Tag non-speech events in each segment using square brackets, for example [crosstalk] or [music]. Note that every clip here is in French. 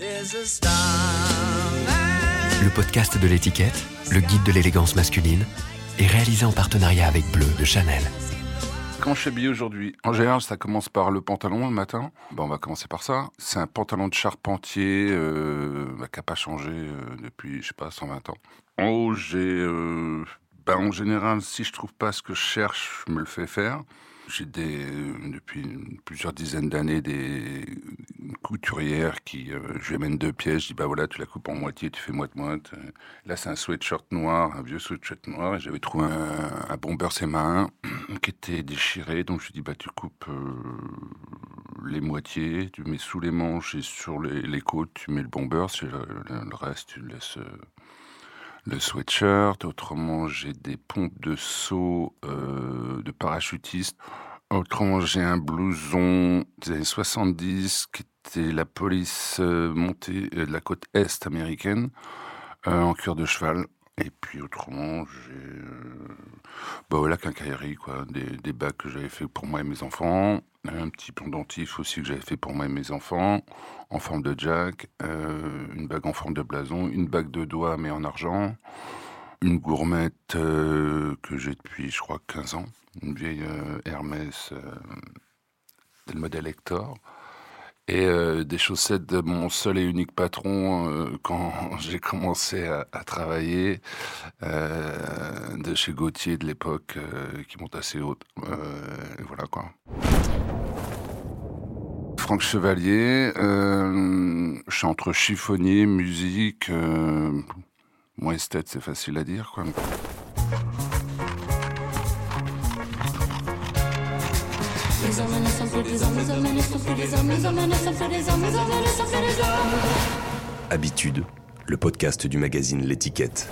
Le podcast de l'étiquette, le guide de l'élégance masculine, est réalisé en partenariat avec Bleu de Chanel. Quand je suis habillé aujourd'hui, en général, ça commence par le pantalon le matin. Bon, on va commencer par ça. C'est un pantalon de charpentier euh, bah, qui n'a pas changé euh, depuis, je sais pas, 120 ans. En haut, j'ai... Euh, bah, en général, si je trouve pas ce que je cherche, je me le fais faire. J'ai des, depuis plusieurs dizaines d'années des couturières qui, euh, je lui amène deux pièces, je dis bah voilà, tu la coupes en moitié, tu fais moite-moite. Là, c'est un sweatshirt noir, un vieux sweatshirt noir, et j'avais trouvé un, un bomber marin [clears throat] qui était déchiré, donc je lui dis bah tu coupes euh, les moitiés, tu mets sous les manches et sur les, côtes, tu mets le bomber, le, le, le, reste, tu laisses. Euh, le sweatshirt, autrement j'ai des pompes de saut euh, de parachutiste, autrement j'ai un blouson des années 70 qui était la police euh, montée euh, de la côte est américaine en cuir de cheval. Et puis autrement, j'ai euh, bah voilà quincaillerie quoi, des, des que j'avais fait pour moi et mes enfants, un petit pendentif aussi que j'avais fait pour moi et mes enfants, en forme de jack, euh, une bague en forme de blason, une bague de doigts mais en argent, une gourmette euh, que j'ai depuis je crois 15 ans, une vieille Hermès le modèle Hector et euh, des chaussettes de mon seul et unique patron euh, quand [laughs] j'ai commencé à, travailler euh, de chez Gauthier de l'époque qui montent assez haute. Voilà quoi. Franck Chevalier, je suis entre chiffonnier, musique, moi esthète c'est facile à dire quoi. Habitude, le podcast du magazine L'étiquette.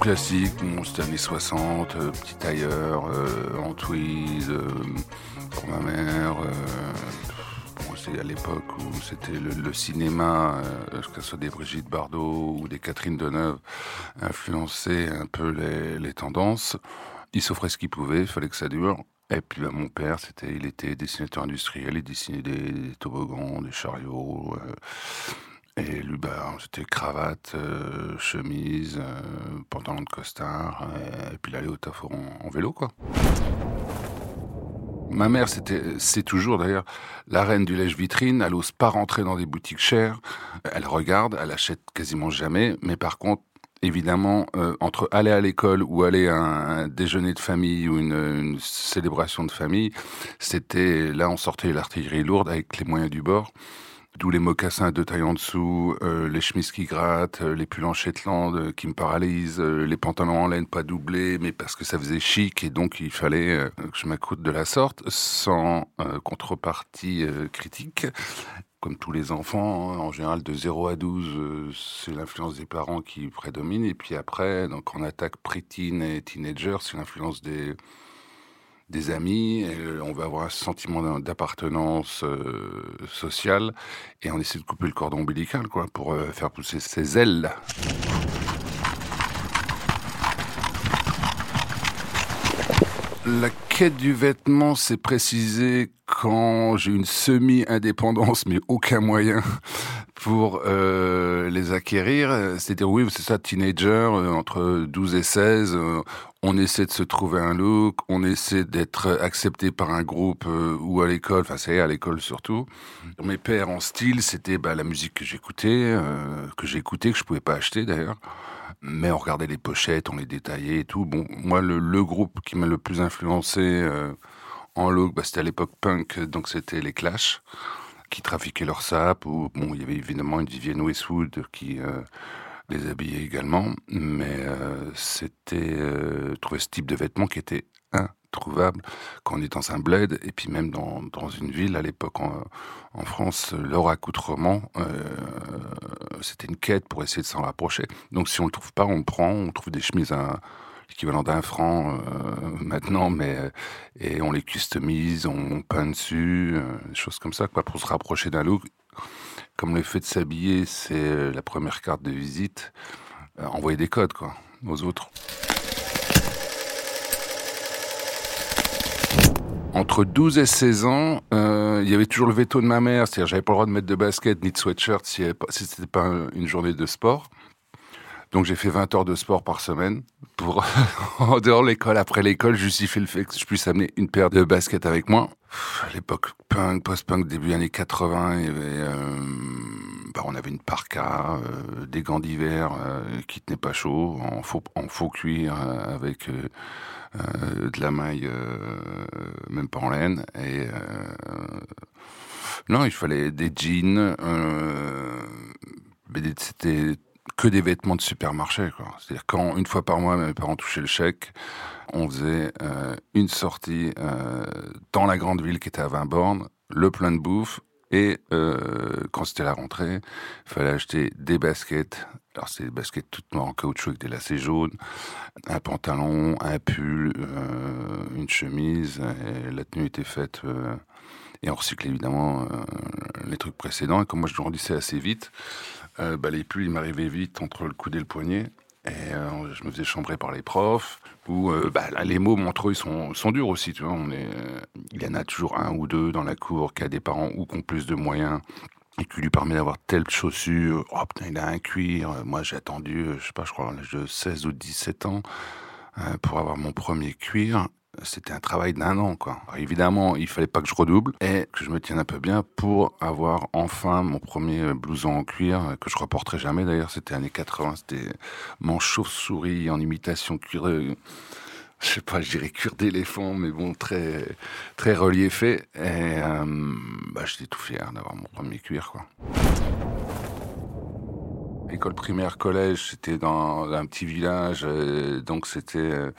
Classique, bon, c'était années 60, euh, petit tailleur, euh, en tweed, euh, pour ma mère. euh, bon, c'est à l'époque où c'était le, le cinéma, euh, que ce soit des Brigitte Bardot ou des Catherine Deneuve, influençait un peu les, les tendances. Il s'offrait ce qu'il pouvait, il fallait que ça dure. Et puis bah, mon père, c'était, il était dessinateur industriel, il dessinait des, toboggans, des chariots. euh, et lui, bah, c'était cravate, euh, chemise, euh, pantalon de costard, et puis il allait au taf en, vélo, quoi. Ma mère, c'est toujours d'ailleurs la reine du lèche-vitrine. Elle ose pas rentrer dans des boutiques chères. Elle regarde, elle achète quasiment jamais. Mais par contre, évidemment, euh, entre aller à l'école ou aller à un, un déjeuner de famille ou une, une célébration de famille, c'était là on sortait l'artillerie lourde avec les moyens du bord. D'où les mocassins de taille en dessous, euh, les chemises qui grattent, euh, les pulls en Shetland euh, qui me paralysent, les pantalons en laine pas doublés, mais parce que ça faisait chic et donc il fallait que je m'accoute de la sorte, sans contrepartie critique. Comme tous les enfants, hein, en général de 0 à 12, euh, c'est l'influence des parents qui prédomine. Et puis après, donc on attaque préteen et teenager, c'est l'influence des, des amis, on va avoir un sentiment d'appartenance euh, sociale, et on essaie de couper le cordon ombilical, quoi, pour euh, faire pousser ses ailes. La quête du vêtement, c'est précisé quand j'ai une semi-indépendance, mais aucun moyen pour euh, les acquérir. C'est-à-dire, oui, c'est ça, teenager, entre 12 et 16, euh, on essaie de se trouver un look, on essaie d'être accepté par un groupe euh, ou à l'école, enfin c'est à l'école surtout. Mes pères en style, c'était bah, la musique que j'écoutais, euh, que j'écoutais, que je pouvais pas acheter d'ailleurs. Mais on regardait les pochettes, on les détaillait et tout. Bon, moi, le, groupe qui m'a le plus influencé euh, en look, bah, c'était à l'époque punk, donc c'était les Clash, qui trafiquaient leur sap. Ou bon, il y avait évidemment une Vivienne Westwood qui les habillait également. Mais euh, c'était euh, trouver ce type de vêtements qui était introuvable quand on est dans un bled et puis même dans, dans une ville à l'époque en, en France, leur accoutrement, euh, c'était une quête pour essayer de s'en rapprocher. Donc si on le trouve pas, on le prend, on trouve des chemises à l'équivalent d'un franc maintenant, mais et on les customise, on, peint dessus, des choses comme ça, pour se rapprocher d'un look. Comme le fait de s'habiller, c'est euh, la première carte de visite, euh, envoyer des codes, quoi, aux autres. Entre 12 et 16 ans, euh, il y avait toujours le veto de ma mère, c'est-à-dire j'avais pas le droit de mettre de basket ni de sweatshirt si, si c'était pas une journée de sport. Donc j'ai fait 20 heures de sport par semaine pour, [laughs] en dehors de l'école, après l'école, justifier le fait que je puisse amener une paire de baskets avec moi. À l'époque punk, post-punk, début années 80, il y avait, euh, bah, on avait une parka, euh, des gants d'hiver euh, qui tenaient pas chaud, en faux, cuir avec de la maille, même pas en laine. Et non, il fallait des jeans. c'était que des vêtements de supermarché. C'est-à-dire quand une fois par mois mes parents touchaient le chèque, on faisait euh, une sortie euh, dans la grande ville qui était à 20 bornes, le plein de bouffe, et euh, quand c'était la rentrée, il fallait acheter des baskets. Alors c'était des baskets toutes noires en caoutchouc avec des lacets jaunes, un pantalon, un pull, une chemise. Et la tenue était faite et on recyclait évidemment les trucs précédents. Et comme moi je grandissais assez vite, euh, bah, les pulls, ils m'arrivaient vite entre le coude et le poignet. Et euh, je me faisais chambrer par les profs. Ou euh, bah, les mots entre ils sont, durs aussi. Tu vois, on est, il y en a toujours un ou deux dans la cour qui a des parents ou qui ont plus de moyens et qui lui permet d'avoir telle chaussure. Oh putain, il a un cuir. Moi, j'ai attendu, je sais pas, je crois, l'âge de 16 ou 17 ans pour avoir mon premier cuir c'était un travail d'un an, quoi. évidemment, il fallait pas que je redouble et que je me tienne un peu bien pour avoir enfin mon premier blouson en cuir que je reporterai jamais. D'ailleurs, c'était années 80, c'était mon chauve-souris en imitation cuir, je sais pas, je dirais cuir d'éléphant, mais bon, très, très reliefé. Et euh, bah, j'étais tout fier d'avoir mon premier cuir. École primaire, collège, c'était dans un petit village, donc c'était euh,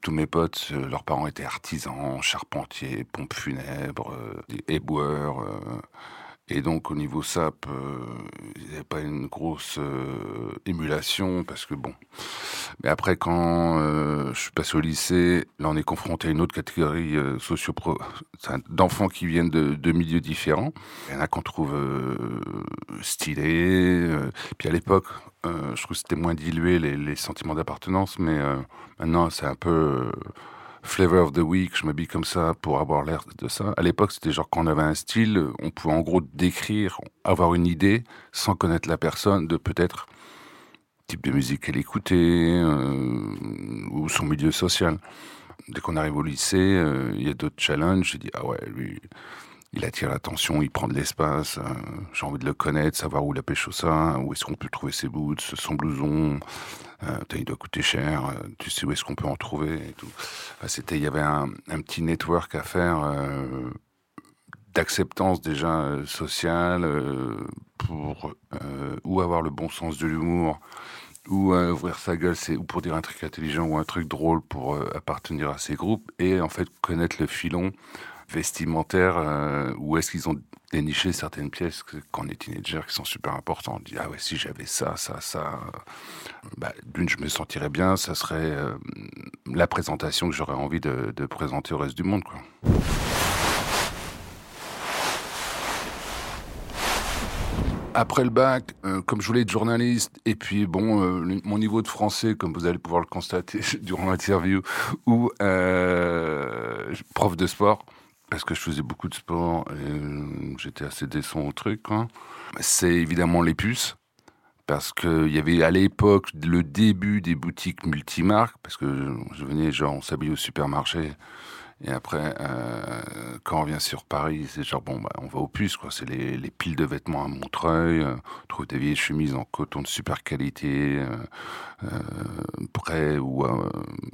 tous mes potes, euh, leurs parents étaient artisans, charpentiers, pompes funèbres, euh, éboueurs. Euh, et donc au niveau SAP, il n'y avait pas une grosse émulation parce que bon. Mais après quand je suis passé au lycée, là on est confronté à une autre catégorie socio d'enfants qui viennent de, de, milieux différents. Il y en a qu'on trouve stylés. puis à l'époque, euh, je trouve que c'était moins dilué les, sentiments d'appartenance, mais euh, maintenant c'est un peu euh, flavor of the week. Je m'habille comme ça pour avoir l'air de ça. À l'époque, c'était genre quand on avait un style, on pouvait en gros décrire, avoir une idée sans connaître la personne de peut-être type de musique qu'elle écoutait ou son milieu social. Dès qu'on arrive au lycée, il y a d'autres challenges. J'ai dit ah ouais lui il attire l'attention, il prend de l'espace. Euh, j'ai envie de le connaître, savoir où il a pêché ça, où est-ce qu'on peut trouver ses boots, son blouson. Euh, il doit coûter cher. Euh, tu sais où est-ce qu'on peut en trouver c'était, il y avait un, petit network à faire d'acceptance déjà sociale pour ou avoir le bon sens de l'humour ou ouvrir sa gueule, ou pour dire un truc intelligent ou un truc drôle pour appartenir à ces groupes et en fait connaître le filon vestimentaire euh, où est-ce qu'ils ont déniché certaines pièces quand on est teenager qui sont super importantes. On dit ah ouais si j'avais ça, ça, ça, bah, d'une je me sentirais bien, ça serait euh, la présentation que j'aurais envie de, présenter au reste du monde quoi. Après le bac, euh, comme je voulais être journaliste, et puis bon, mon niveau de français, comme vous allez pouvoir le constater [laughs] durant l'interview, ou prof de sport, parce que je faisais beaucoup de sport et euh, j'étais assez décent au truc. C'est évidemment les puces. Parce qu'il y avait à l'époque le début des boutiques multimarques, parce que je venais, genre, on s'habille au supermarché, et après, euh, quand on vient sur Paris, c'est genre, bon, bah, on va aux puces, quoi. C'est les, les, piles de vêtements à Montreuil. Euh, on trouve des vieilles chemises en coton de super qualité, euh, euh près ou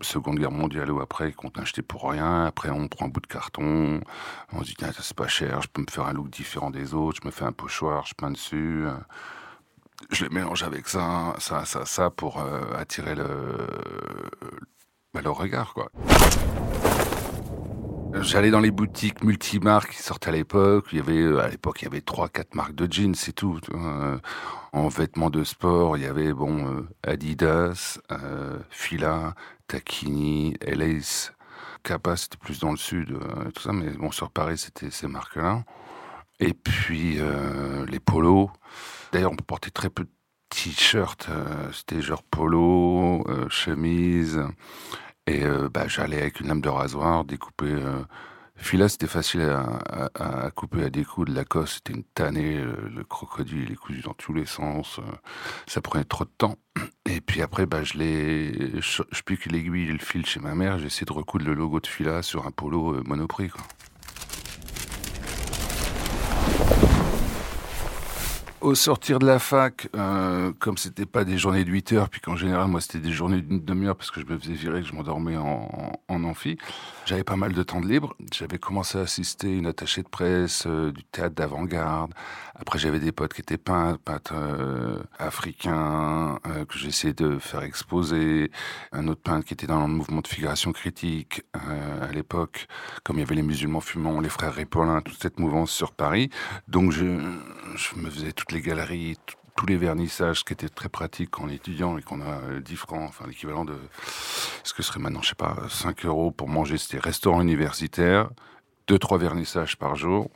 Seconde Guerre mondiale ou après, qu'on t'a acheté pour rien. Après, on prend un bout de carton. On se dit, tiens, c'est pas cher, je peux me faire un look différent des autres. Je me fais un pochoir, je peins dessus. je les mélange avec ça, ça, ça, ça, pour attirer le, le regard, quoi. J'allais dans les boutiques multimarques qui sortaient à l'époque. Il y avait, euh, à l'époque, il y avait trois, quatre marques de jeans, c'est tout. Euh, en vêtements de sport, il y avait, bon, euh, Adidas, Fila, Tacchini, Lace, Kappa, c'était plus dans le sud, tout ça. Mais bon, sur Paris, c'était ces marques-là. Et puis, les polos. D'ailleurs, on portait très peu de t-shirts. c'était genre polo, chemise. Et euh, bah, j'allais avec une lame de rasoir découper euh, Fila, c'était facile à, couper à découdre. La cosse, c'était une tannée. Le, crocodile, il est cousu dans tous les sens. Ça prenait trop de temps. Et puis après, bah, je l'ai, je, pique l'aiguille et le fil chez ma mère. J'ai essayé de recoudre le logo de Fila sur un polo Monoprix. Au sortir de la fac, euh, comme c'était pas des journées de 8 heures, puis qu'en général, moi, c'était des journées d'une demi-heure parce que je me faisais virer, que je m'endormais en, en, amphi, j'avais pas mal de temps de libre. J'avais commencé à assister une attachée de presse euh, du théâtre d'avant-garde. Après, j'avais des potes qui étaient peintres, peintres euh, africains, euh, que j'essayais de faire exposer. Un autre peintre qui était dans le mouvement de figuration critique à l'époque, comme il y avait les musulmans fumants, les frères Ripollin, toute cette mouvance sur Paris. Donc, je, je me faisais les galeries, tous les vernissages, ce qui était très pratique en étudiant et qu'on a 10 francs, enfin l'équivalent de ce que serait maintenant, je sais pas, 5 euros pour manger, c'était restaurant universitaire, 2-3 vernissages par jour.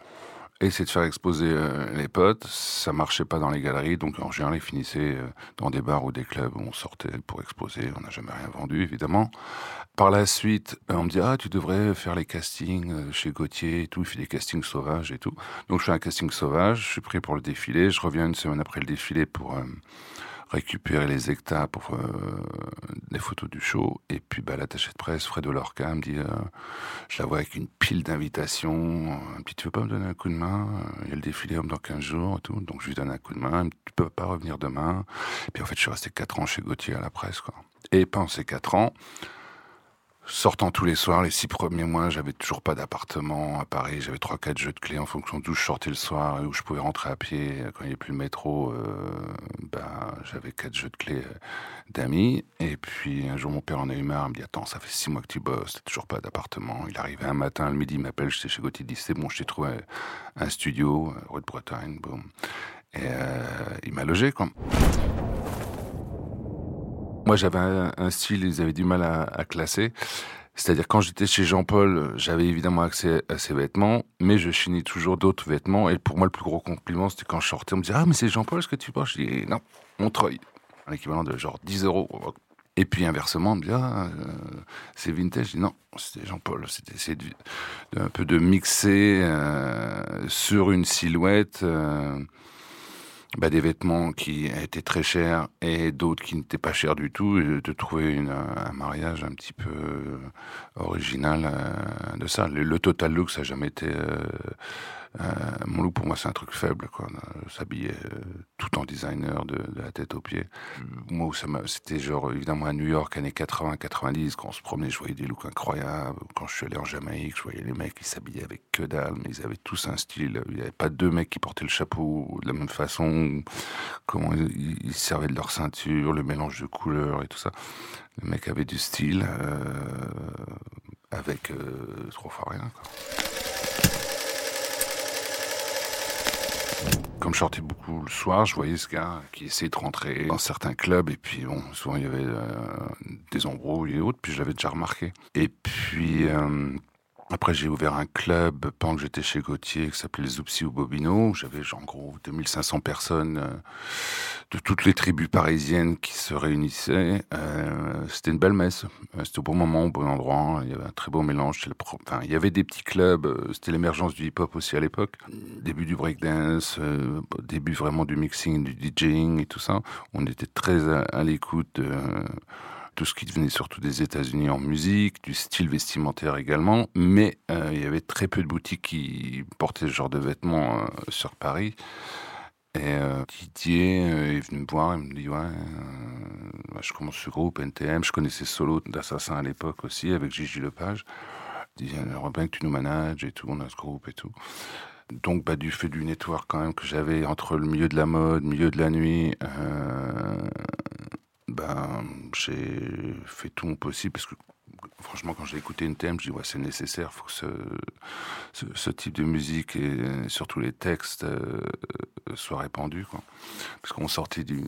Essayer de faire exposer euh, les potes, ça marchait pas dans les galeries, donc en général ils finissaient euh, dans des bars ou des clubs où on sortait pour exposer, on n'a jamais rien vendu évidemment. Par la suite, euh, on me dit ah tu devrais faire les castings chez Gauthier et tout, il fait des castings sauvages et tout. Donc je fais un casting sauvage, je suis pris pour le défilé, je reviens une semaine après le défilé pour récupérer les hectares pour euh, des photos du show. Et puis bah, l'attaché de presse, Fred Lorca, me dit euh, Je la vois avec une pile d'invitations. Un petit, tu veux pas me donner un coup de main Il y a le défilé dans 15 jours et tout. Donc je lui donne un coup de main. Tu peux pas revenir demain. Et puis en fait, je suis resté 4 ans chez Gauthier à la presse. Quoi. Et pendant ces 4 ans, sortant tous les soirs, les six premiers mois, j'avais toujours pas d'appartement à Paris. J'avais trois, quatre jeux de clés en fonction d'où je sortais le soir et où je pouvais rentrer à pied. Quand il n'y avait plus le métro, euh, bah, j'avais quatre jeux de clés euh, d'amis. Et puis un jour, mon père en a eu marre. Il me dit Attends, ça fait six mois que tu bosses, t'as toujours pas d'appartement. Il arrivait un matin, le midi, il m'appelle, j'étais chez Gauthier, il dit C'est bon, je t'ai trouvé un studio, euh, rue de Bretagne, boum. Et il m'a logé, quoi. Moi, j'avais un, style, ils avaient du mal à, classer. C'est-à-dire, quand j'étais chez Jean-Paul, j'avais évidemment accès à ses vêtements, mais je chignais toujours d'autres vêtements. Et pour moi, le plus gros compliment, c'était quand je sortais, on me disait Ah, mais c'est Jean-Paul, ce que tu portes? Je dis Non, Montreuil. Un équivalent de genre 10 euros. Et puis inversement, on me dit Ah, euh, c'est vintage? Je dis Non, c'était Jean-Paul. C'était essayer un peu de mixer euh, sur une silhouette. Euh, bah, des vêtements qui étaient très chers et d'autres qui n'étaient pas chers du tout, de trouver un mariage un petit peu original euh, de ça. Le, total look, ça n'a jamais été euh, euh, mon look, pour moi, c'est un truc faible, quoi. S'habiller euh, tout en designer, de, la tête aux pieds. Moi, c'était genre, évidemment, à New York, années 80-90, quand on se promenait, je voyais des looks incroyables. Quand je suis allé en Jamaïque, je voyais les mecs qui s'habillaient avec que dalle, mais ils avaient tous un style. Il n'y avait pas deux mecs qui portaient le chapeau de la même façon, comment ils, servaient de leur ceinture, le mélange de couleurs et tout ça. Les mecs avaient du style, euh, avec trois fois rien, quoi. Comme je sortais beaucoup le soir, je voyais ce gars qui essayait de rentrer dans certains clubs et puis bon, souvent il y avait euh, des embrouilles et autres, puis je l'avais déjà remarqué. Et puis euh, après, j'ai ouvert un club pendant que j'étais chez Gauthier qui s'appelait les Zoupsi ou Bobino. J'avais en gros 2500 personnes euh, de toutes les tribus parisiennes qui se réunissaient. Euh, c'était une belle messe. Euh, c'était au bon moment, au bon endroit. Il y avait un très beau mélange. Enfin, il y avait des petits clubs. C'était l'émergence du hip-hop aussi à l'époque. Début du breakdance, début vraiment du mixing, du DJing et tout ça. On était très à, l'écoute de tout ce qui venait surtout des États-Unis en musique, du style vestimentaire également, mais euh, il y avait très peu de boutiques qui portaient ce genre de vêtements euh, sur Paris. Et euh, Didier est venu me voir, il me dit ouais, je commence ce groupe NTM, je connaissais Solo d'Assassin à l'époque aussi avec Gigi Lepage. Il dit j'aimerais bien que tu nous manages et tout, on a ce groupe et tout. Donc, bah, du fait du network quand même que j'avais entre le milieu de la mode, milieu de la nuit, ben, j'ai fait tout mon possible parce que franchement, quand j'ai écouté une thème, je dis ouais, c'est nécessaire, faut que ce, ce, type de musique et surtout les textes euh, soient répandus. Parce qu'on sortait du,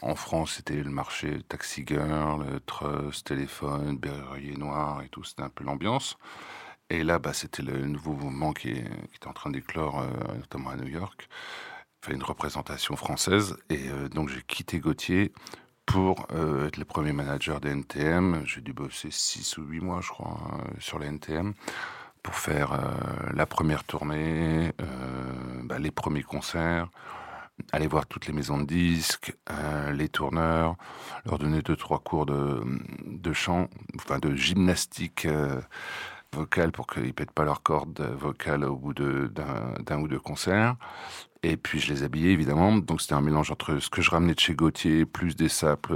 en France, c'était le marché Taxi Girl, Trust, Téléphone, Berrier Noir et tout, c'était un peu l'ambiance. Et là, bah, c'était le nouveau mouvement qui, qui était en train d'éclore, euh, notamment à New York. Une représentation française et euh, donc j'ai quitté Gauthier pour euh, être le premier manager des NTM. J'ai dû bosser 6 ou 8 mois, je crois, euh, sur les NTM, pour faire euh, la première tournée, bah, les premiers concerts, aller voir toutes les maisons de disques, les tourneurs, leur donner deux trois cours de, de chant, enfin de gymnastique vocale pour qu'ils pètent pas leurs cordes vocales au bout d'un ou deux concerts. Et puis je les habillais évidemment, donc c'était un mélange entre ce que je ramenais de chez Gauthier plus des saples,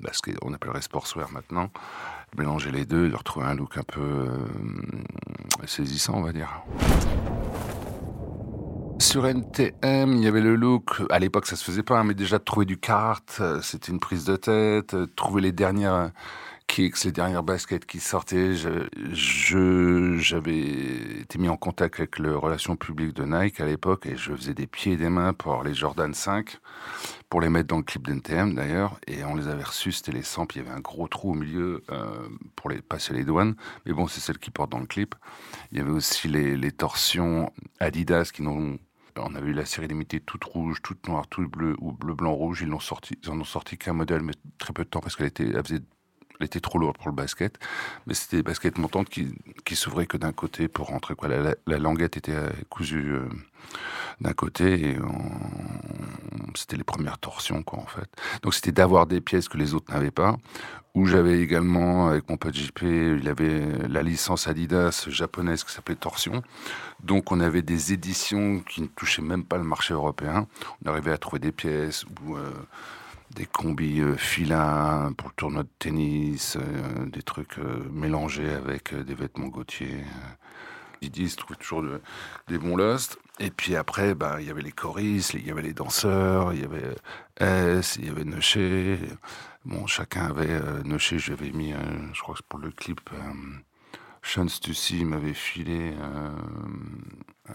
bah, ce qu'on appellerait sportswear maintenant, mélanger les deux, de retrouver un look un peu euh, saisissant, on va dire. Sur NTM, il y avait le look, à l'époque ça se faisait pas, hein, mais déjà de trouver du kart, euh, c'était une prise de tête, euh, trouver les dernières kicks, les dernières baskets qui sortaient. Je, j'avais été mis en contact avec le relation publique de Nike à l'époque et je faisais des pieds et des mains pour les Jordan 5, pour les mettre dans le clip d'NTM d'ailleurs. Et on les avait reçus, c'était les 100, puis il y avait un gros trou au milieu euh, pour les passer les douanes. Mais bon, c'est celle qui portent dans le clip. Il y avait aussi les, les torsions Adidas qui n'ont on avait eu la série limitée toute rouge, toute noire, tout bleu ou bleu blanc rouge. Ils sorti, ils en ont sorti qu'un modèle, mais très peu de temps parce qu'elle était, faisait elle était trop lourde pour le basket, mais c'était des baskets montantes qui, qui s'ouvraient que d'un côté pour rentrer. Quoi. La, languette était euh, cousue euh, d'un côté et c'était les premières torsions, quoi, en fait. Donc c'était d'avoir des pièces que les autres n'avaient pas. Où j'avais également, avec mon pote il avait la licence Adidas japonaise qui s'appelait Torsion. Donc on avait des éditions qui ne touchaient même pas le marché européen. On arrivait à trouver des pièces où... Euh, des combis euh, filins pour le tournoi de tennis, euh, des trucs euh, mélangés avec des vêtements Gauthier. Didi se trouve toujours des bons lustres. Et puis après, bah, il y avait les choristes, il y avait les danseurs, il y avait S, il y avait Neuché. Bon, chacun avait Neuché, je lui avais mis, je crois que pour le clip, Sean Stussy m'avait filé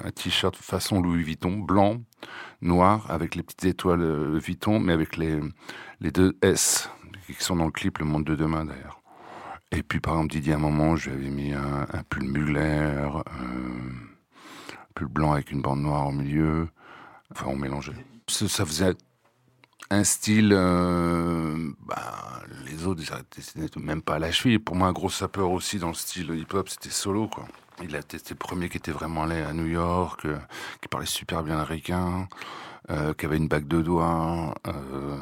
un t-shirt façon Louis Vuitton, blanc, noir, avec les petites étoiles euh, Vuitton, mais avec les, les deux S, qui sont dans le clip Le Monde de Demain d'ailleurs. Et puis par exemple, Didier, à un moment, j'avais mis un, pull Mugler, un pull blanc avec une bande noire au milieu. Enfin, on mélangeait. Ça, faisait un style, euh, bah, les autres, ils n'étaient même pas à la cheville. Pour moi, un gros sapeur aussi dans le style hip-hop, c'était solo, quoi. Il a testé le premier qui était vraiment allé à New York, euh, qui parlait super bien américain, euh, qui avait une bague de doigts, euh,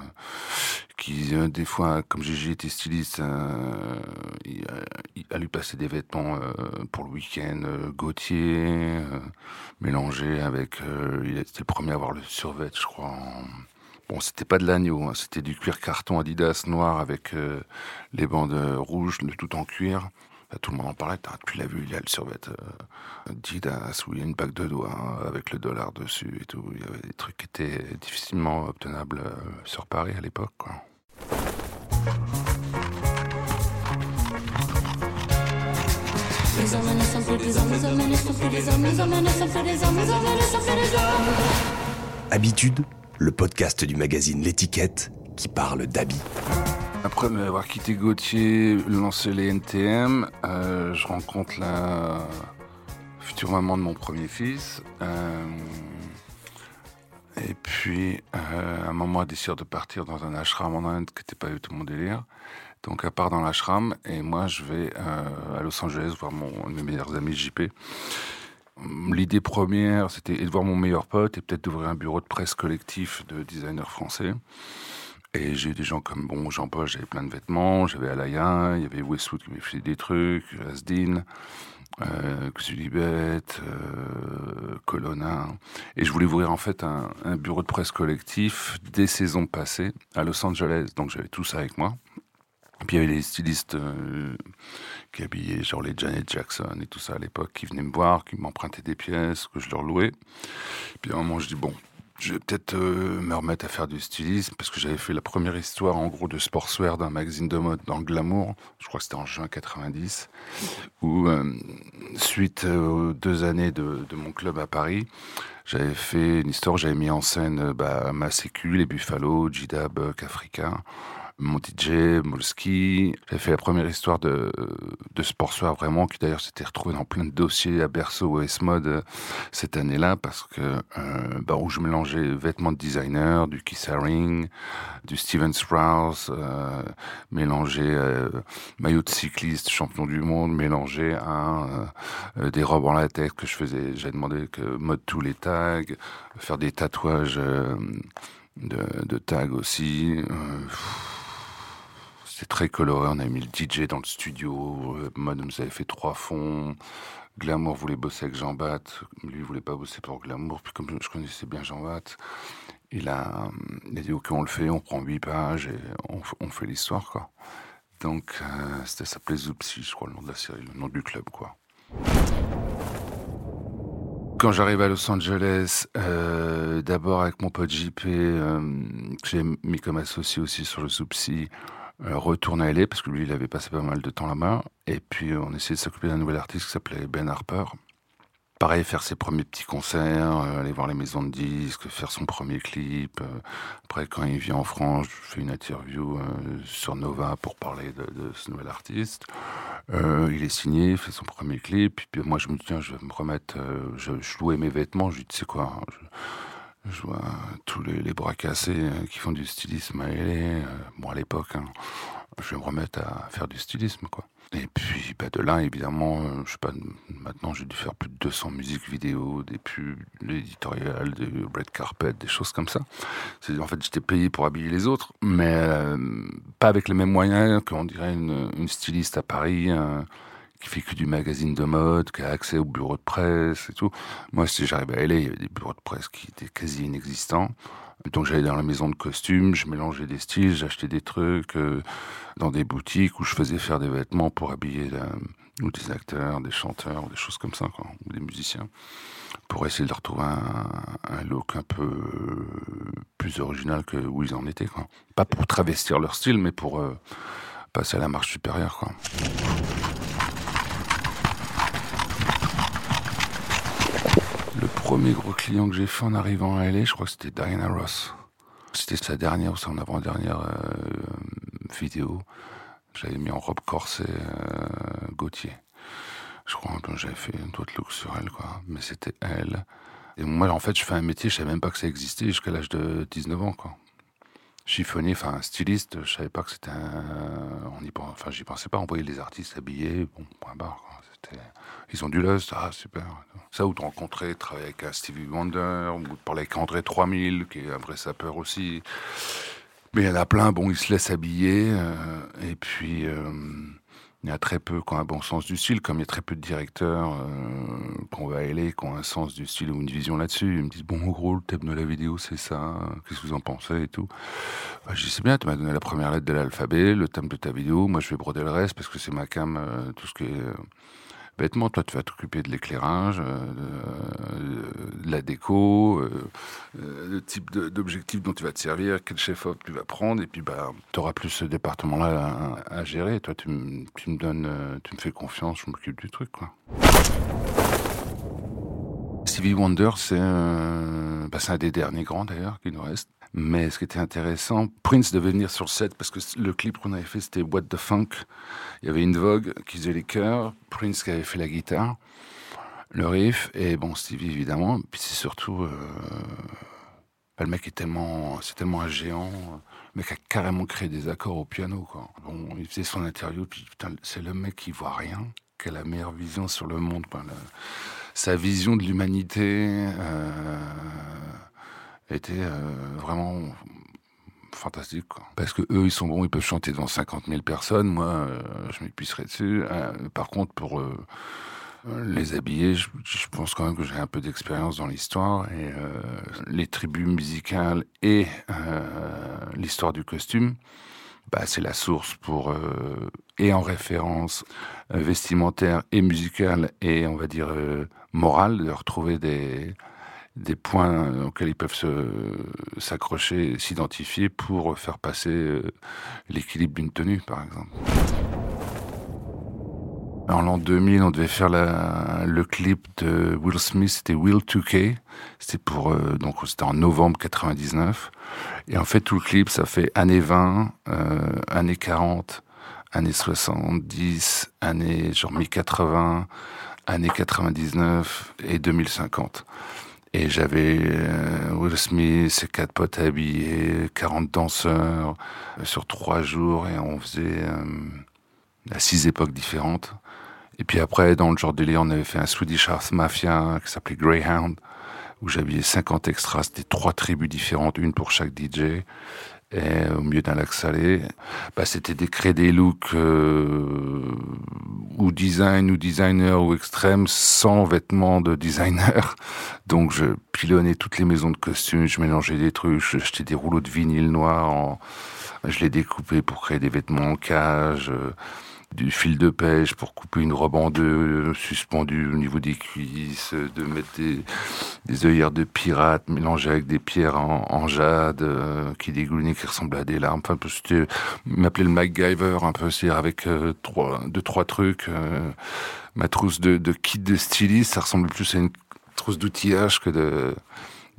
qui des fois, comme Gigi était styliste, a lui passer des vêtements pour le week-end, Gauthier, mélangé avec, il était le premier à avoir le survêt, je crois. Bon, c'était pas de l'agneau, hein, c'était du cuir carton Adidas noir avec les bandes rouges, le tout en cuir tout le monde en parlait. Tu l'as vu, il y a le survêt euh, Didas où il y a une bague de doigts avec le dollar dessus et tout. Il y avait des trucs qui étaient difficilement obtenables euh, sur Paris à l'époque. Habitude, le podcast du magazine L'étiquette qui parle d'habits. Après avoir quitté Gauthier, lancé les NTM, euh, je rencontre la future maman de mon premier fils. Euh, et puis, euh, à un moment, elle décide de partir dans un ashram en Inde qui n'était pas du tout mon délire. Donc, elle part dans l'ashram et moi, je vais à Los Angeles voir mes meilleurs amis, JP. L'idée première, c'était de voir mon meilleur pote et peut-être d'ouvrir un bureau de presse collectif de designers français. Et j'ai eu des gens comme bon Jean-Paul, j'avais plein de vêtements, j'avais Alaya, il y avait Westwood qui m'avait fait des trucs, Asdin, euh, euh, Colonna. Et je voulais ouvrir en fait un, bureau de presse collectif des saisons passées à Los Angeles. Donc j'avais tout ça avec moi. Et puis il y avait les stylistes euh, qui habillaient genre les Janet Jackson et tout ça à l'époque, qui venaient me voir, qui m'empruntaient des pièces, que je leur louais. Puis à un moment je dis bon, je vais peut-être euh, me remettre à faire du stylisme parce que j'avais fait la première histoire en gros de sportswear d'un magazine de mode dans Glamour, je crois que c'était en juin 90, où euh, suite aux deux années de, mon club à Paris, j'avais fait une histoire, j'avais mis en scène bah, ma sécu, les Buffalo, Jida, Buck, Africa, mon DJ, Molski. J'avais fait la première histoire de, de Sport Soir vraiment, qui d'ailleurs s'était retrouvé dans plein de dossiers à Berceau ou S-Mode euh, cette année-là, parce que euh, bah, où je mélangeais vêtements de designer, du Keith Haring, du Steven Sprouse, euh, mélangé euh, maillot de cycliste, champion du monde, mélangé à euh, des robes en latex que je faisais. J'avais demandé que mode tous les faire des tatouages euh, de, de tags aussi. Euh, c'était très coloré. On a mis le DJ dans le studio. Mode nous avait fait trois fonds. Glamour voulait bosser avec Jean Bat. Lui voulait pas bosser pour Glamour. Puis comme je connaissais bien Jean Bat, il a, il a dit ok on le fait, on prend huit pages et on, fait l'histoire quoi. Donc euh, c'était s'appelait Zoupsi, je crois le nom de la série, le nom du club quoi. Quand j'arrive à Los Angeles, euh, d'abord avec mon pote JP, euh, que j'ai mis comme associé aussi sur le Zoupsi, euh, retourne à LA parce que lui il avait passé pas mal de temps là-bas. Et puis on essayait de s'occuper d'un nouvel artiste qui s'appelait Ben Harper. Pareil, faire ses premiers petits concerts, euh, aller voir les maisons de disques, faire son premier clip. Après, quand il vient en France, je fais une interview sur Nova pour parler de ce nouvel artiste. Euh, il est signé, fait son premier clip. Puis, puis moi, je me dis, tiens, je vais me remettre. euh, je, louais mes vêtements. Je lui dis, tu sais quoi je, vois tous les, les bras cassés euh, qui font du stylisme à LA. bon, à l'époque, hein, je vais me remettre à faire du stylisme, quoi. Et puis, bah, de là, évidemment, euh, je sais pas, maintenant, j'ai dû faire plus de 200 musiques vidéo, des pubs, l'éditorial, des red carpet, des choses comme ça. En fait, j'étais payé pour habiller les autres, mais euh, pas avec les mêmes moyens qu'on dirait une, styliste à Paris, euh, qui fait que du magazine de mode, qui a accès au bureau de presse et tout. Moi, si j'arrivais à LA, il y avait des bureaux de presse qui étaient quasi inexistants. Donc j'allais dans la maison de costumes, je mélangeais des styles, j'achetais des trucs euh, dans des boutiques où je faisais faire des vêtements pour habiller ou des acteurs, des chanteurs, des choses comme ça, ou des musiciens, pour essayer de retrouver un, look un peu euh, plus original que où ils en étaient. Pas pour travestir leur style, mais pour euh, passer à la marche supérieure. Le premier gros client que j'ai fait en arrivant à LA, je crois que c'était Diana Ross. C'était sa dernière ou son avant-dernière euh, vidéo. J'avais mis en robe corset euh, Gauthier. Je crois que j'avais fait un autre look sur elle, quoi. Mais c'était elle. Et moi, en fait, je fais un métier, je savais même pas que ça existait jusqu'à l'âge de 19 ans, quoi. Chiffonnier, enfin, styliste, je savais pas que c'était un... On y. Enfin, j'y pensais pas, envoyer les artistes habillés, bon, point barre, quoi. C'était... Ils ont du lust, ah, super. Ça, où de rencontrer, travailler avec un Stevie Wonder, ou de parler avec André 3000, qui est un vrai sapeur aussi. Mais il y en a plein, bon, ils se laissent habiller, euh, et puis... euh, il y a très peu qui ont un bon sens du style, comme il y a très peu de directeurs euh, qu'on va aller, qui ont un sens du style ou une vision là-dessus. Ils me disent, bon, en gros, le thème de la vidéo, c'est ça, qu'est-ce que vous en pensez et tout. Bah, je dis, c'est bien, tu m'as donné la première lettre de l'alphabet, le thème de ta vidéo, moi je vais broder le reste parce que c'est ma cam, euh, tout ce qui est euh, vêtements. Toi, tu vas t'occuper de l'éclairage, euh, de, de la déco, euh, euh, le type d'objectif dont tu vas te servir, quel chef-op tu vas prendre, et puis bah, tu auras plus ce département-là à, gérer. Toi, tu, me- donnes, euh, tu me fais confiance, je m'occupe du truc, quoi. Stevie Wonder, c'est euh, bah, un des derniers grands d'ailleurs qui nous reste. Mais ce qui était intéressant, Prince devait venir sur le set parce que le clip qu'on avait fait c'était What the Funk. Il y avait une Vogue qui faisait les chœurs, Prince qui avait fait la guitare, le riff et bon Stevie évidemment. Puis c'est surtout euh, bah, le mec est tellement, c'est tellement un géant. Le mec a carrément créé des accords au piano quoi. Bon, il faisait son interview puis putain c'est le mec qui voit rien, qui a la meilleure vision sur le monde. Le- sa vision de l'humanité euh, était euh, vraiment fantastique. Parce que eux, ils sont bons, ils peuvent chanter devant 50 000 personnes. Moi, euh, je m'épuiserais dessus. Euh, par contre, pour euh, les habiller, je, je pense quand même que j'ai un peu d'expérience dans l'histoire. Et les tribus musicales et l'histoire du costume, bah, c'est la source pour, et en référence vestimentaire et musicale et, on va dire, morale, de retrouver des, des points auxquels ils peuvent s'accrocher, s'identifier pour faire passer euh, l'équilibre d'une tenue, par exemple. En l'an 2000, on devait faire le clip de Will Smith, c'était Will 2K. C'était pour, euh, donc c'était en novembre 99. Et en fait, tout le clip, ça fait années 20, euh, années 40, années 70, années genre mi-80, années 99 et 2050. Et j'avais euh, Will Smith, ses quatre potes habillés, 40 danseurs euh, sur trois jours et on faisait euh, à six époques différentes. Et puis après, dans le genre délire, on avait fait un Swedish House Mafia qui s'appelait Greyhound, où j'habillais 50 extras, c'était trois tribus différentes, une pour chaque DJ. Et au milieu d'un lac salé, bah, c'était des créer des looks euh, ou design ou designer ou extrême sans vêtements de designer. Donc je pilonnais toutes les maisons de costumes, je mélangeais des trucs, je jetais des rouleaux de vinyle noir, en... je les découpais pour créer des vêtements en cage. Euh, du fil de pêche pour couper une robe en deux, suspendue au niveau des cuisses, de mettre des, œillères de pirates mélangées avec des pierres en, jade euh, qui dégouinaient, qui ressemblaient à des larmes. Enfin, c'était m'appelait le MacGyver un peu, c'est avec euh, trois, deux trois trucs. Euh, ma trousse de, kit de styliste, ça ressemble plus à une trousse d'outillage que de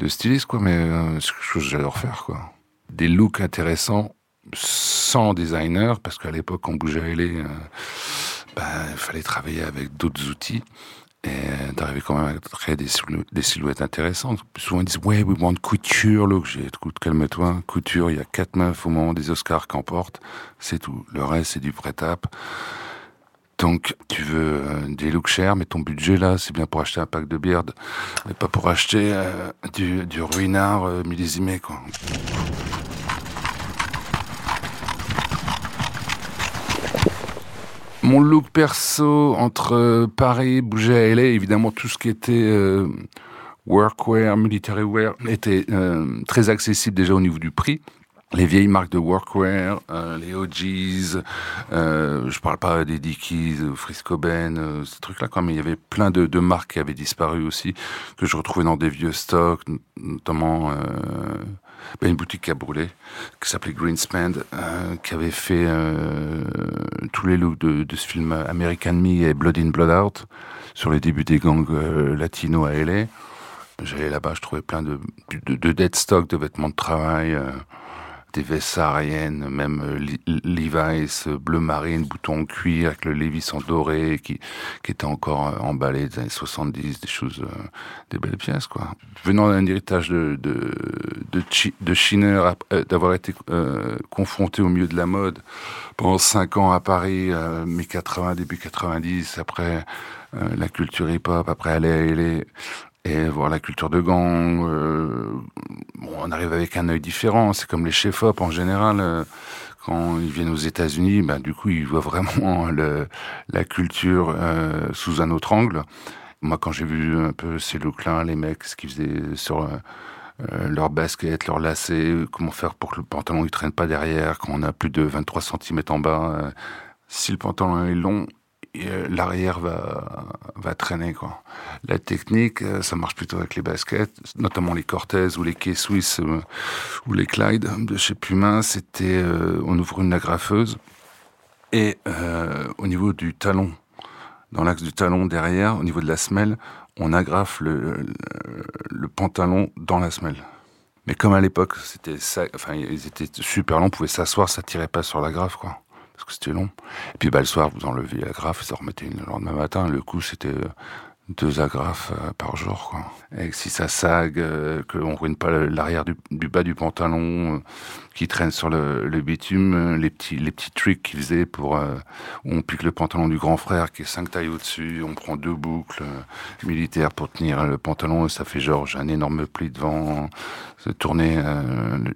de styliste quoi, mais c'est quelque chose que j'adore faire quoi. Des looks intéressants sans designer, parce qu'à l'époque, on bougeait à LA, ben, il fallait travailler avec d'autres outils et d'arriver quand même à créer des, silhouettes intéressantes. Souvent ils disent ouais, we want couture look. J'ai écoute, calme-toi, couture. Il y a quatre meufs au moment des Oscars qui portent, c'est tout. Le reste c'est du prêt-à-peu. Donc tu veux euh, des looks chers, mais ton budget là, c'est bien pour acheter un pack de bière, mais pas pour acheter euh, du, du ruinard euh, millésimé quoi. Mon look perso entre Paris, bouger à LA, évidemment tout ce qui était euh, workwear, military wear était euh, très accessible déjà au niveau du prix. Les vieilles marques de workwear, euh, les OGs, euh, je parle pas des Dickies, Frisco Ben, euh, ces trucs-là quand. Il y avait plein de, de, marques qui avaient disparu aussi, que je retrouvais dans des vieux stocks, notamment euh, ben, une boutique qui a brûlé, qui s'appelait Greenspan, euh, qui avait fait euh, tous les looks de, ce film American Me et Blood in Blood Out sur les débuts des gangs euh, latinos à LA. J'allais là-bas, je trouvais plein de, de, de dead stock, de vêtements de travail. Des vestes sahariennes, même euh, Levi's euh, bleu marine, bouton cuir avec le Levi's en doré qui, qui était encore euh, emballé des années 70, des choses, des belles pièces quoi. Venant d'un héritage de de de, d'avoir été confronté au milieu de la mode pendant cinq ans à Paris, euh, mi 80 début 90, après la culture hip-hop, après aller à LA, et voir la culture de gang. Euh, bon, on arrive avec un œil différent. C'est comme les chefs-op en général. Euh, quand ils viennent aux États-Unis, ben, du coup, ils voient vraiment [laughs] le, la culture euh, sous un autre angle. Moi, quand j'ai vu un peu ces looks-là, les mecs, ce qu'ils faisaient sur euh, leur basket, leur lacet, comment faire pour que le pantalon ne traîne pas derrière, quand on a plus de 23 cm en bas. si le pantalon est long, euh, l'arrière va, va traîner. Quoi. La technique, euh, ça marche plutôt avec les baskets, notamment les Cortez ou les quais suisses euh, ou les Clyde de chez Puma. C'était, on ouvre une agrafeuse et euh, au niveau du talon, dans l'axe du talon derrière, au niveau de la semelle, on agrafe le, pantalon dans la semelle. Mais comme à l'époque, c'était enfin, ils étaient super longs, on pouvait s'asseoir, ça tirait pas sur la graffe, quoi parce que c'était long. Et puis bah, le soir, vous enlevez la graffe, ça remettait une le lendemain matin. Le coup, c'était euh, deux agrafes euh, par jour. Quoi. Et si ça sague, euh, qu'on ruine pas l'arrière du, bas du pantalon, euh, qui traîne sur le, bitume, euh, les petits les petits tricks qu'ils faisaient pour on pique le pantalon du grand frère qui est cinq tailles au-dessus, on prend deux boucles militaires pour tenir le pantalon, et ça fait genre un énorme pli devant, se tourner le,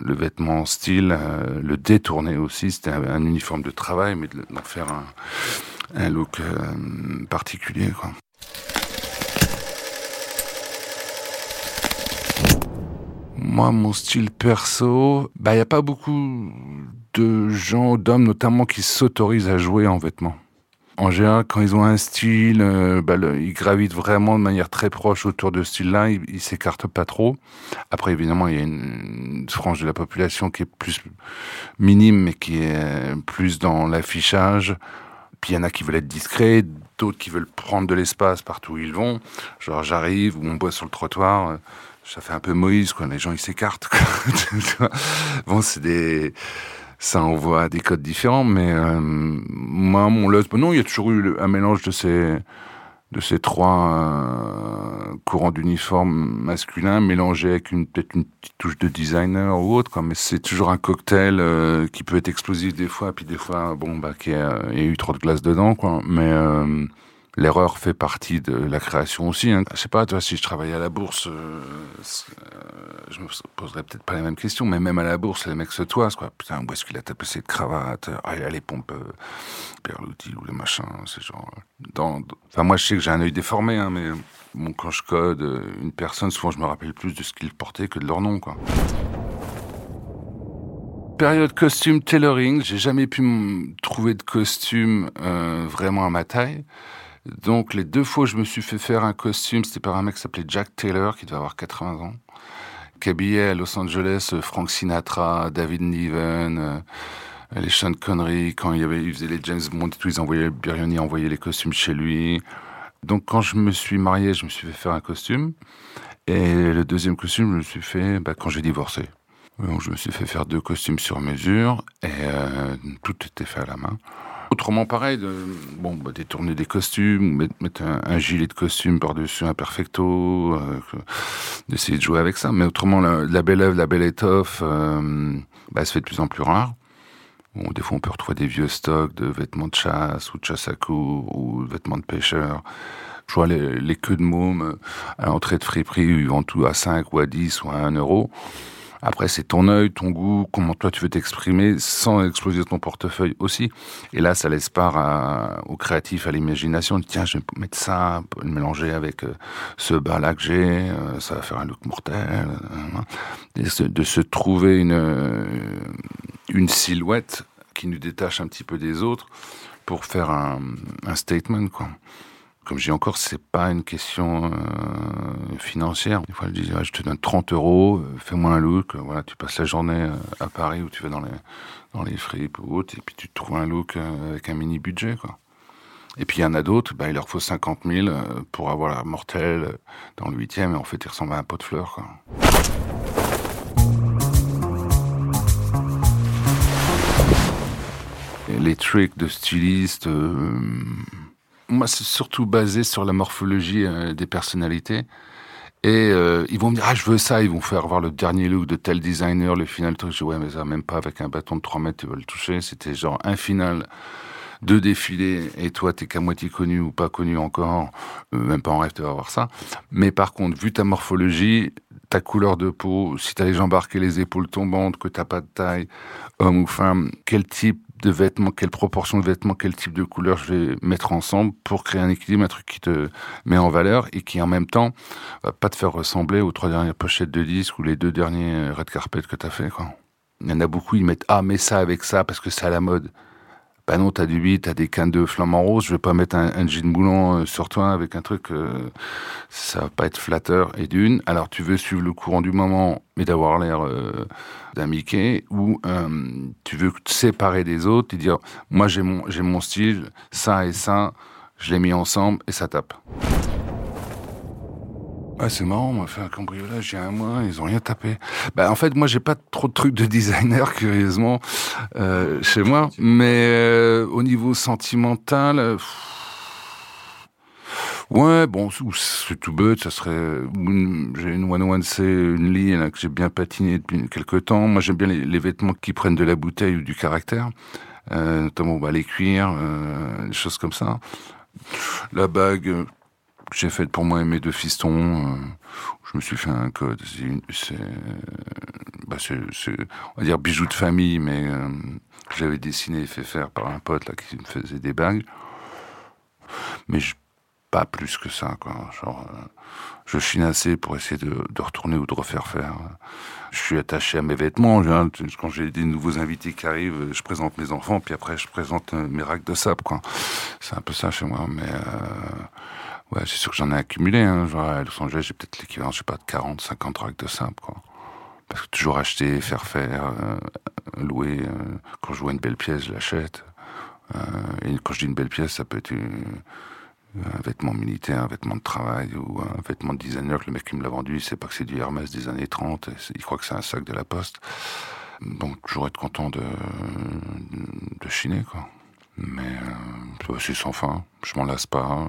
le, vêtement en style, le détourner aussi, c'était un, uniforme de travail, mais d'en faire un un look euh, particulier. Quoi. Moi, mon style perso, bah, il n'y a pas beaucoup de gens, d'hommes notamment, qui s'autorisent à jouer en vêtements. En général, quand ils ont un style, euh, bah, ils gravitent vraiment de manière très proche autour de ce style-là, ils, s'écartent pas trop. Après, évidemment, il y a une, une, frange de la population qui est plus minime, mais qui est plus dans l'affichage, Puis il y en a qui veulent être discrets, d'autres qui veulent prendre de l'espace partout où ils vont. Genre j'arrive ou on boit sur le trottoir, euh, ça fait un peu Moïse, quoi. Les gens ils s'écartent. [laughs] bon, c'est des ça envoie des codes différents, mais euh, moi, mon lot, non, il y a toujours eu un mélange de ces de ces trois euh, courants d'uniforme masculin mélangés avec une peut-être une petite touche de designer ou autre quoi. Mais c'est toujours un cocktail euh, qui peut être explosif des fois puis des fois bon bah qui a, a eu trop de glace dedans quoi. Mais euh, l'erreur fait partie de la création aussi. Hein. Je sais pas, toi, si je travaillais à la bourse, euh, euh, je me poserais peut-être pas les mêmes questions, mais même à la bourse, les mecs se toisent, quoi. Putain, où est-ce qu'il a tapé cette cravate? Ah, il a les pompes euh, Perlouti ou les machins, c'est genre... Dans, Enfin, moi, je sais que j'ai un œil déformé, hein, mais quand je code une personne, souvent, je me rappelle plus de ce qu'ils portaient que de leur nom, quoi période costume tailoring, j'ai jamais pu trouver de costume euh, vraiment à ma taille. Donc les deux fois je me suis fait faire un costume, c'était par un mec qui s'appelait Jack Taylor, qui devait avoir 80 ans, qui habillait à Los Angeles euh, Frank Sinatra, David Niven, euh, les Sean Connery, quand il, y avait, les James Bond et tout, ils envoyaient, Birioni envoyait les costumes chez lui. Donc quand je me suis marié, je me suis fait faire un costume. Et le deuxième costume, je me suis fait bah, quand j'ai divorcé. Donc je me suis fait faire deux costumes sur mesure et euh, tout était fait à la main. Autrement pareil, bon, bah, détourner des costumes, mettre, un, gilet de costume par-dessus un perfecto, euh, d'essayer de jouer avec ça. Mais autrement, la, belle œuvre, la belle étoffe, euh, bah, se fait de plus en plus rare. Des fois, on peut retrouver des vieux stocks de vêtements de chasse ou de chasse à cour ou de vêtements de pêcheur. Je vois les, queues de mômes à l'entrée de friperie, ils vendent tout à 5 ou à 10 ou à 1 euro. Après, c'est ton œil, ton goût, comment toi tu veux t'exprimer sans exploser ton portefeuille aussi. Et là, ça laisse part à, au créatif, à l'imagination. Tiens, je vais mettre ça, le mélanger avec euh, ce bas-là que j'ai, euh, ça va faire un look mortel. Euh, de se trouver une, une silhouette qui nous détache un petit peu des autres pour faire un, un statement, quoi comme je dis encore, c'est pas une question euh, financière. Des fois, je dis, je te donne 30 euros, euh, fais-moi un look. Voilà, tu passes la journée euh, à Paris ou tu vas dans les, dans les fripes ou autre, et puis tu te trouves un look avec un mini budget, quoi. Et puis il y en a d'autres, bah, il leur faut 50 000 pour avoir la mortelle dans le 8e, et en fait, ils ressemblent à un pot de fleurs, les tricks de styliste moi, c'est surtout basé sur la morphologie euh, des personnalités. Et euh, ils vont me dire, ah, je veux ça, ils vont faire voir le dernier look de tel designer, le final truc. Je dis, ouais, mais ça, même pas avec un bâton de 3 mètres, tu vas le toucher. C'était genre un final, deux défilés, et toi, t'es qu'à moitié connu ou pas connu encore, euh, même pas en rêve, tu vas voir ça. Mais par contre, vu ta morphologie, ta couleur de peau, si t'as les jambes arquées, les épaules tombantes, que t'as pas de taille, homme ou femme, quel type de vêtements, quelle proportion de vêtements, quel type de couleur je vais mettre ensemble pour créer un équilibre, un truc qui te met en valeur et qui en même temps va pas te faire ressembler aux trois dernières pochettes de disques ou les deux derniers red carpet que tu as fait. Quoi. Il y en a beaucoup, ils mettent ah mais ça avec ça parce que c'est à la mode. Bah non, t'as du 8, t'as des cannes de flamant rose, je vais pas mettre un, jean moulant euh, sur toi avec un truc, euh, ça va pas être flatteur. Et d'une, alors tu veux suivre le courant du moment, mais d'avoir l'air euh, d'un Mickey, ou tu veux te séparer des autres et dire, moi j'ai mon, mon style, ça et ça, je l'ai mis ensemble et ça tape. Ah, c'est marrant, on m'a fait un cambriolage il y a un mois, ils ont rien tapé. Bah, en fait, moi, j'ai pas trop de trucs de designer, [laughs] curieusement, euh, chez moi. Mais euh, au niveau sentimental, euh, ouais, bon, c'est tout bête, ça serait... J'ai une One One C, une ligne que j'ai bien patinée depuis quelques temps. Moi, j'aime bien les, vêtements qui prennent de la bouteille ou du caractère, notamment bah, les cuirs, des choses comme ça. La bague j'ai fait pour moi et mes deux fistons. Euh, je me suis fait un code. C'est, bah on va dire bijou de famille, mais euh, j'avais dessiné et fait faire par un pote là qui me faisait des bagues. Mais pas plus que ça, quoi. Genre, euh, je chine assez pour essayer de, retourner ou de refaire faire. Je suis attaché à mes vêtements. Quand j'ai des nouveaux invités qui arrivent, je présente mes enfants, puis après je présente mes racks de sable, quoi. C'est un peu ça chez moi, mais. Ouais, c'est sûr que j'en ai accumulé. Hein. Genre à Los Angeles, j'ai peut-être l'équivalent, je sais pas, de 40, 50 racks de sable, quoi. Parce que toujours acheter, faire faire, euh, louer. Euh, quand je vois une belle pièce, je l'achète. et quand je dis une belle pièce, ça peut être un vêtement militaire, un vêtement de travail ou un vêtement de designer que le mec qui me l'a vendu, il sait pas que c'est du Hermès des années 30, il croit que c'est un sac de la poste. Donc, toujours être content de, de chiner, quoi. Mais euh, c'est sans fin, je m'en lasse pas,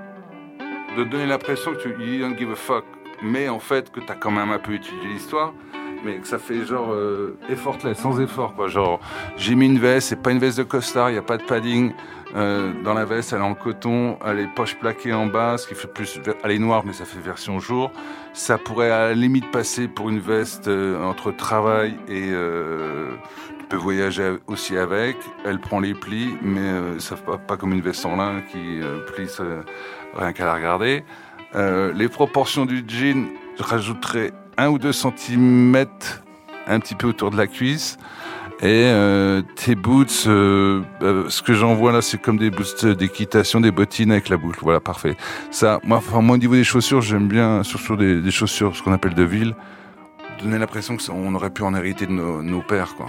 de donner l'impression que tu you don't give a fuck, mais en fait que tu as quand même un peu étudié l'histoire mais que ça fait genre euh, effortless, sans effort quoi. Genre j'ai mis une veste, c'est pas une veste de costard, il y a pas de padding euh, dans la veste, elle est en coton, elle est poche plaquée en bas, ce qui fait plus, elle est noire mais ça fait version jour. Ça pourrait à la limite passer pour une veste euh, entre travail et euh, peux voyager aussi avec. Elle prend les plis, mais euh, ça pas, pas comme une veste en lin qui plie rien qu'à la regarder. les proportions du jean, je rajouterais un ou deux centimètres un petit peu autour de la cuisse. Et euh, tes boots, euh, euh, ce que j'en vois là, c'est comme des boots d'équitation, des bottines avec la boucle. Voilà, parfait. Ça, moi, enfin, moi au niveau des chaussures, j'aime bien, surtout des, chaussures, ce qu'on appelle de ville, donner l'impression que on aurait pu en hériter de nos pères, quoi.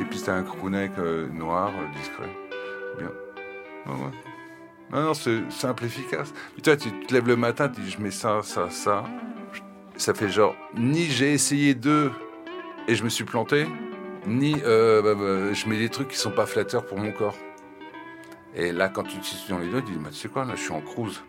Et puis c'était un crewneck noir, discret. Bien. Non, non, c'est simple, efficace. Puis toi, tu te lèves le matin, tu dis, je mets ça, ça, ça ça fait genre ni j'ai essayé deux et je me suis planté, ni euh, bah, bah, je mets des trucs qui sont pas flatteurs pour mon corps. Et là, quand tu te situes dans les deux, tu dis, bah, tu sais quoi, là, je suis en cruise.